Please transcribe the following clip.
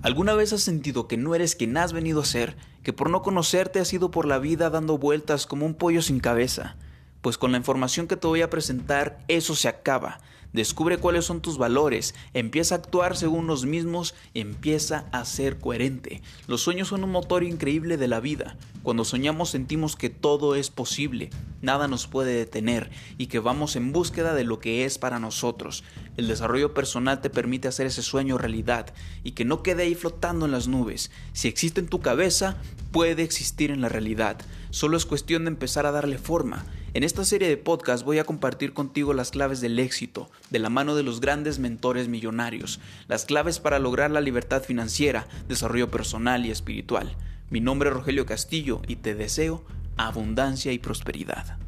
¿Alguna vez has sentido que no eres quien has venido a ser, que por no conocerte has ido por la vida dando vueltas como un pollo sin cabeza? Pues con la información que te voy a presentar, eso se acaba. Descubre cuáles son tus valores, empieza a actuar según los mismos, empieza a ser coherente. Los sueños son un motor increíble de la vida. Cuando soñamos sentimos que todo es posible, nada nos puede detener y que vamos en búsqueda de lo que es para nosotros. El desarrollo personal te permite hacer ese sueño realidad y que no quede ahí flotando en las nubes. Si existe en tu cabeza, puede existir en la realidad. Solo es cuestión de empezar a darle forma. En esta serie de podcast voy a compartir contigo las claves del éxito, de la mano de los grandes mentores millonarios, las claves para lograr la libertad financiera, desarrollo personal y espiritual. Mi nombre es Rogelio Castillo y te deseo abundancia y prosperidad.